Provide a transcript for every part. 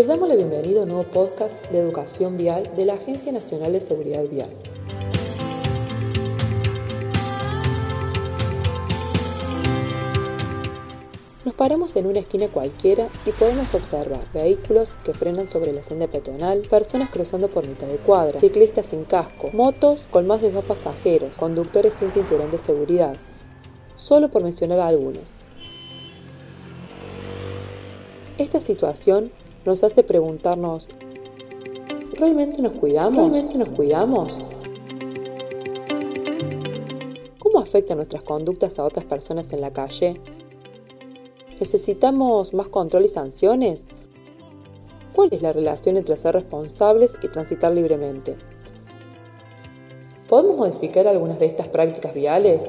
Les damos la bienvenida a un nuevo podcast de educación vial de la Agencia Nacional de Seguridad Vial. Nos paramos en una esquina cualquiera y podemos observar vehículos que frenan sobre la senda peatonal, personas cruzando por mitad de cuadra, ciclistas sin casco, motos con más de dos pasajeros, conductores sin cinturón de seguridad, solo por mencionar algunos. Esta situación nos hace preguntarnos, ¿realmente nos cuidamos? ¿Realmente nos cuidamos? ¿Cómo afectan nuestras conductas a otras personas en la calle? ¿Necesitamos más control y sanciones? ¿Cuál es la relación entre ser responsables y transitar libremente? ¿Podemos modificar algunas de estas prácticas viales?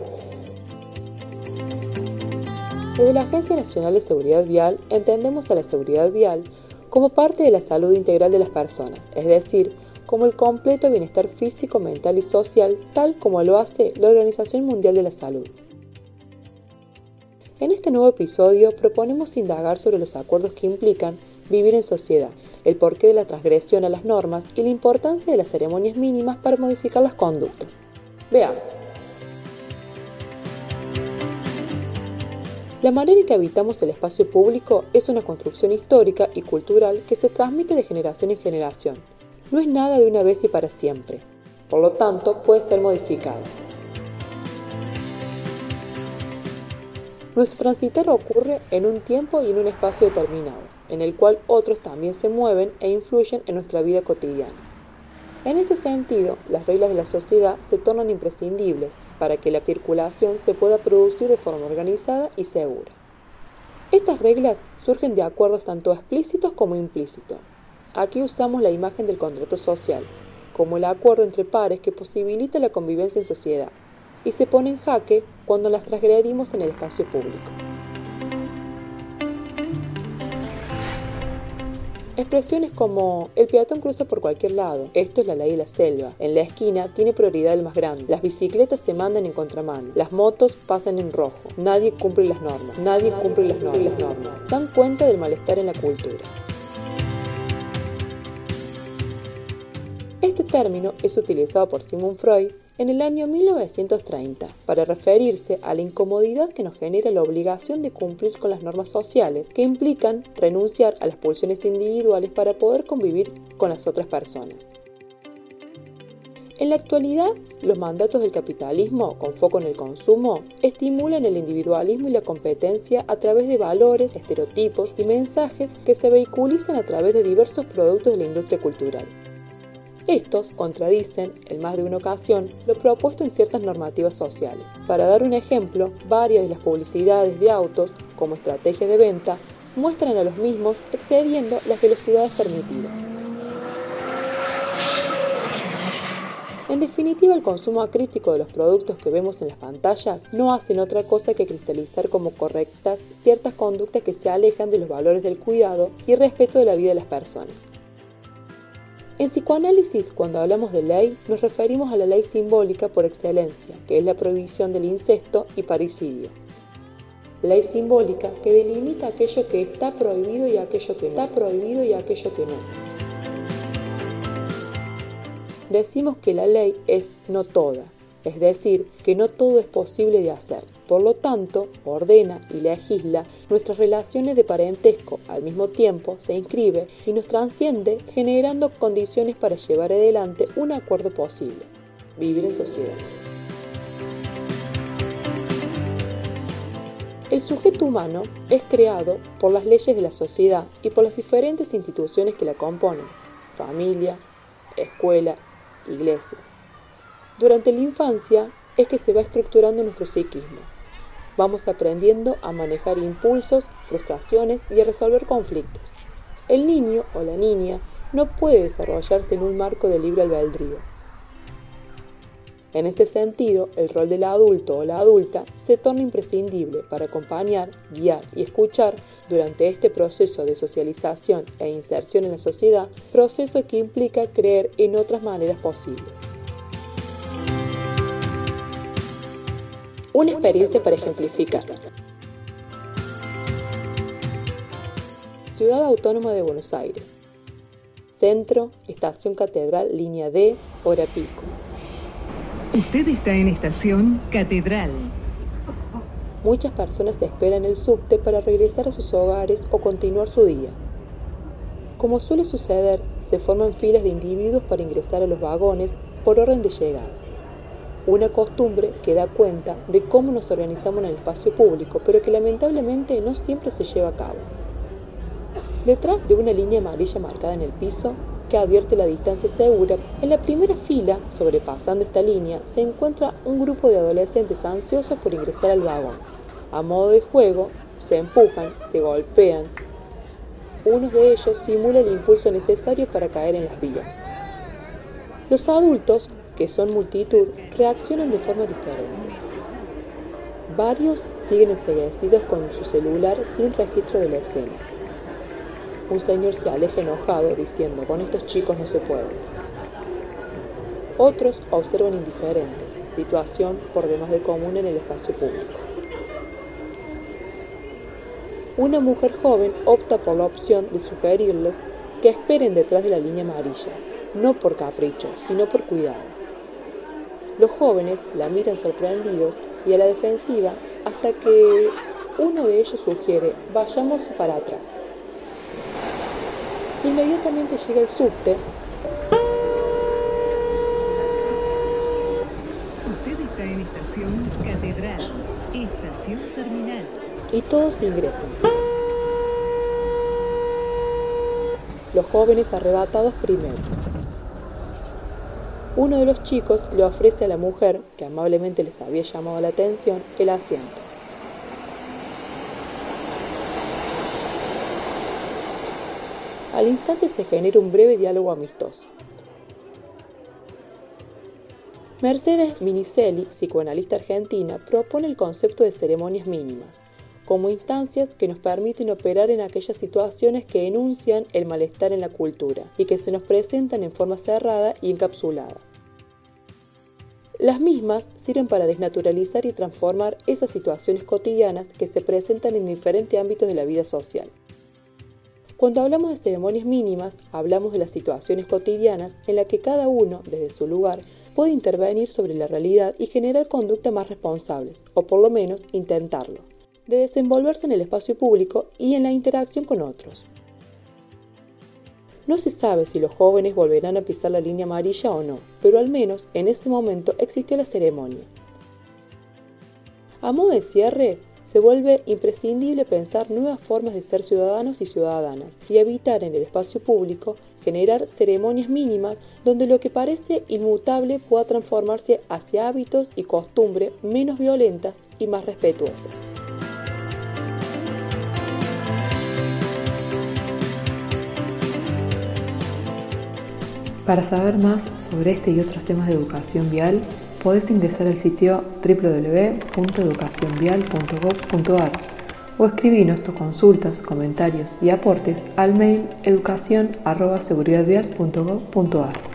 Desde la Agencia Nacional de Seguridad Vial entendemos a la seguridad vial como parte de la salud integral de las personas, es decir, como el completo bienestar físico, mental y social, tal como lo hace la Organización Mundial de la Salud. En este nuevo episodio proponemos indagar sobre los acuerdos que implican vivir en sociedad, el porqué de la transgresión a las normas y la importancia de las ceremonias mínimas para modificar las conductas. Veamos. La manera en que habitamos el espacio público es una construcción histórica y cultural que se transmite de generación en generación. No es nada de una vez y para siempre. Por lo tanto, puede ser modificado. Nuestro transitar ocurre en un tiempo y en un espacio determinado, en el cual otros también se mueven e influyen en nuestra vida cotidiana. En este sentido, las reglas de la sociedad se tornan imprescindibles para que la circulación se pueda producir de forma organizada y segura. Estas reglas surgen de acuerdos tanto explícitos como implícitos. Aquí usamos la imagen del contrato social, como el acuerdo entre pares que posibilita la convivencia en sociedad, y se pone en jaque cuando las transgredimos en el espacio público. Expresiones como el peatón cruza por cualquier lado, esto es la ley de la selva, en la esquina tiene prioridad el más grande, las bicicletas se mandan en contramano, las motos pasan en rojo, nadie cumple las normas, nadie cumple las normas, las normas. dan cuenta del malestar en la cultura. Este término es utilizado por Sigmund Freud en el año 1930 para referirse a la incomodidad que nos genera la obligación de cumplir con las normas sociales que implican renunciar a las pulsiones individuales para poder convivir con las otras personas. En la actualidad, los mandatos del capitalismo, con foco en el consumo, estimulan el individualismo y la competencia a través de valores, estereotipos y mensajes que se vehiculizan a través de diversos productos de la industria cultural. Estos contradicen, en más de una ocasión, lo propuesto en ciertas normativas sociales. Para dar un ejemplo, varias de las publicidades de autos, como estrategia de venta, muestran a los mismos excediendo las velocidades permitidas. En definitiva, el consumo acrítico de los productos que vemos en las pantallas no hacen otra cosa que cristalizar como correctas ciertas conductas que se alejan de los valores del cuidado y respeto de la vida de las personas. En psicoanálisis, cuando hablamos de ley, nos referimos a la ley simbólica por excelencia, que es la prohibición del incesto y parricidio. Ley simbólica que delimita aquello que está prohibido y aquello que no está prohibido y aquello que no. Decimos que la ley es no toda, es decir, que no todo es posible de hacer. Por lo tanto, ordena y legisla nuestras relaciones de parentesco, al mismo tiempo se inscribe y nos transciende generando condiciones para llevar adelante un acuerdo posible, vivir en sociedad. El sujeto humano es creado por las leyes de la sociedad y por las diferentes instituciones que la componen, familia, escuela, iglesia. Durante la infancia es que se va estructurando nuestro psiquismo. Vamos aprendiendo a manejar impulsos, frustraciones y a resolver conflictos. El niño o la niña no puede desarrollarse en un marco de libre albedrío. En este sentido, el rol del adulto o la adulta se torna imprescindible para acompañar, guiar y escuchar durante este proceso de socialización e inserción en la sociedad, proceso que implica creer en otras maneras posibles. Una experiencia para ejemplificar. Ciudad Autónoma de Buenos Aires, Centro, Estación Catedral, línea D, hora pico. Usted está en Estación Catedral. Muchas personas esperan el subte para regresar a sus hogares o continuar su día. Como suele suceder, se forman filas de individuos para ingresar a los vagones por orden de llegada. Una costumbre que da cuenta de cómo nos organizamos en el espacio público, pero que lamentablemente no siempre se lleva a cabo. Detrás de una línea amarilla marcada en el piso, que advierte la distancia segura, en la primera fila, sobrepasando esta línea, se encuentra un grupo de adolescentes ansiosos por ingresar al vagón a modo de juego, se empujan, se golpean. Uno de ellos simula el impulso necesario para caer en las vías. Los adultos, que son multitud, reaccionan de forma diferente. Varios siguen enseguecidos con su celular sin registro de la escena. Un señor se aleja enojado diciendo, con estos chicos no se puede. Otros observan indiferentes, situación por demás de común en el espacio público. Una mujer joven opta por la opción de sugerirles que esperen detrás de la línea amarilla, no por capricho, sino por cuidado. Los jóvenes la miran sorprendidos y a la defensiva hasta que uno de ellos sugiere, vayamos para atrás. Inmediatamente llega el subte. Usted está en estación Catedral, estación terminal. Y todos ingresan. los jóvenes arrebatados primero. Uno de los chicos le ofrece a la mujer, que amablemente les había llamado la atención, el asiento. Al instante se genera un breve diálogo amistoso. Mercedes Minicelli, psicoanalista argentina, propone el concepto de ceremonias mínimas, como instancias que nos permiten operar en aquellas situaciones que enuncian el malestar en la cultura y que se nos presentan en forma cerrada y encapsulada. Las mismas sirven para desnaturalizar y transformar esas situaciones cotidianas que se presentan en diferentes ámbitos de la vida social. Cuando hablamos de ceremonias mínimas, hablamos de las situaciones cotidianas en las que cada uno, desde su lugar, puede intervenir sobre la realidad y generar conductas más responsables, o por lo menos intentarlo de desenvolverse en el espacio público y en la interacción con otros. No se sabe si los jóvenes volverán a pisar la línea amarilla o no, pero al menos en ese momento existió la ceremonia. A modo de cierre, se vuelve imprescindible pensar nuevas formas de ser ciudadanos y ciudadanas y evitar en el espacio público generar ceremonias mínimas donde lo que parece inmutable pueda transformarse hacia hábitos y costumbres menos violentas y más respetuosas. Para saber más sobre este y otros temas de educación vial, podés ingresar al sitio www.educacionvial.gov.ar o escribirnos tus consultas, comentarios y aportes al mail educación.seguridadvial.gov.ar.